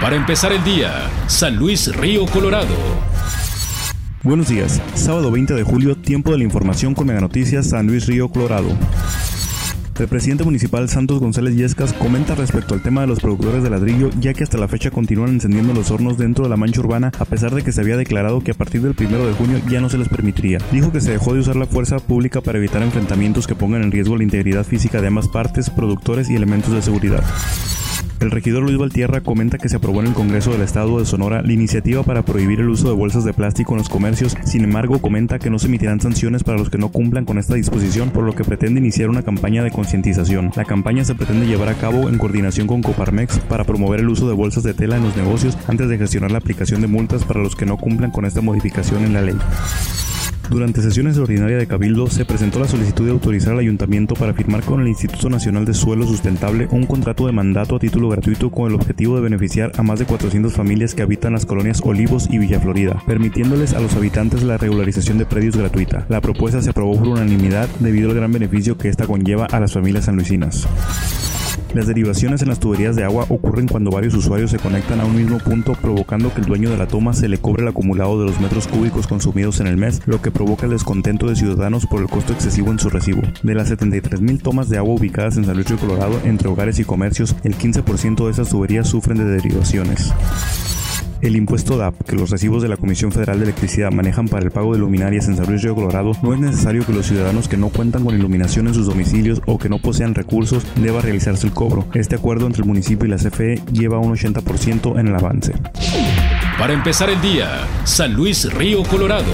Para empezar el día, San Luis Río Colorado. Buenos días, sábado 20 de julio, tiempo de la información con Mega Noticias San Luis Río Colorado. El presidente municipal Santos González Yescas comenta respecto al tema de los productores de ladrillo, ya que hasta la fecha continúan encendiendo los hornos dentro de la mancha urbana, a pesar de que se había declarado que a partir del primero de junio ya no se les permitiría. Dijo que se dejó de usar la fuerza pública para evitar enfrentamientos que pongan en riesgo la integridad física de ambas partes, productores y elementos de seguridad. El regidor Luis Valtierra comenta que se aprobó en el Congreso del Estado de Sonora la iniciativa para prohibir el uso de bolsas de plástico en los comercios, sin embargo comenta que no se emitirán sanciones para los que no cumplan con esta disposición, por lo que pretende iniciar una campaña de concientización. La campaña se pretende llevar a cabo en coordinación con Coparmex para promover el uso de bolsas de tela en los negocios antes de gestionar la aplicación de multas para los que no cumplan con esta modificación en la ley. Durante sesiones ordinarias de Cabildo se presentó la solicitud de autorizar al ayuntamiento para firmar con el Instituto Nacional de Suelo Sustentable un contrato de mandato a título gratuito con el objetivo de beneficiar a más de 400 familias que habitan las colonias Olivos y Villa Florida, permitiéndoles a los habitantes la regularización de predios gratuita. La propuesta se aprobó por unanimidad debido al gran beneficio que esta conlleva a las familias sanluisinas. Las derivaciones en las tuberías de agua ocurren cuando varios usuarios se conectan a un mismo punto provocando que el dueño de la toma se le cobre el acumulado de los metros cúbicos consumidos en el mes, lo que provoca el descontento de ciudadanos por el costo excesivo en su recibo. De las 73.000 tomas de agua ubicadas en San Luis Colorado entre hogares y comercios, el 15% de esas tuberías sufren de derivaciones. El impuesto DAP que los recibos de la Comisión Federal de Electricidad manejan para el pago de luminarias en San Luis Río Colorado, no es necesario que los ciudadanos que no cuentan con iluminación en sus domicilios o que no posean recursos deba realizarse el cobro. Este acuerdo entre el municipio y la CFE lleva un 80% en el avance. Para empezar el día, San Luis Río Colorado.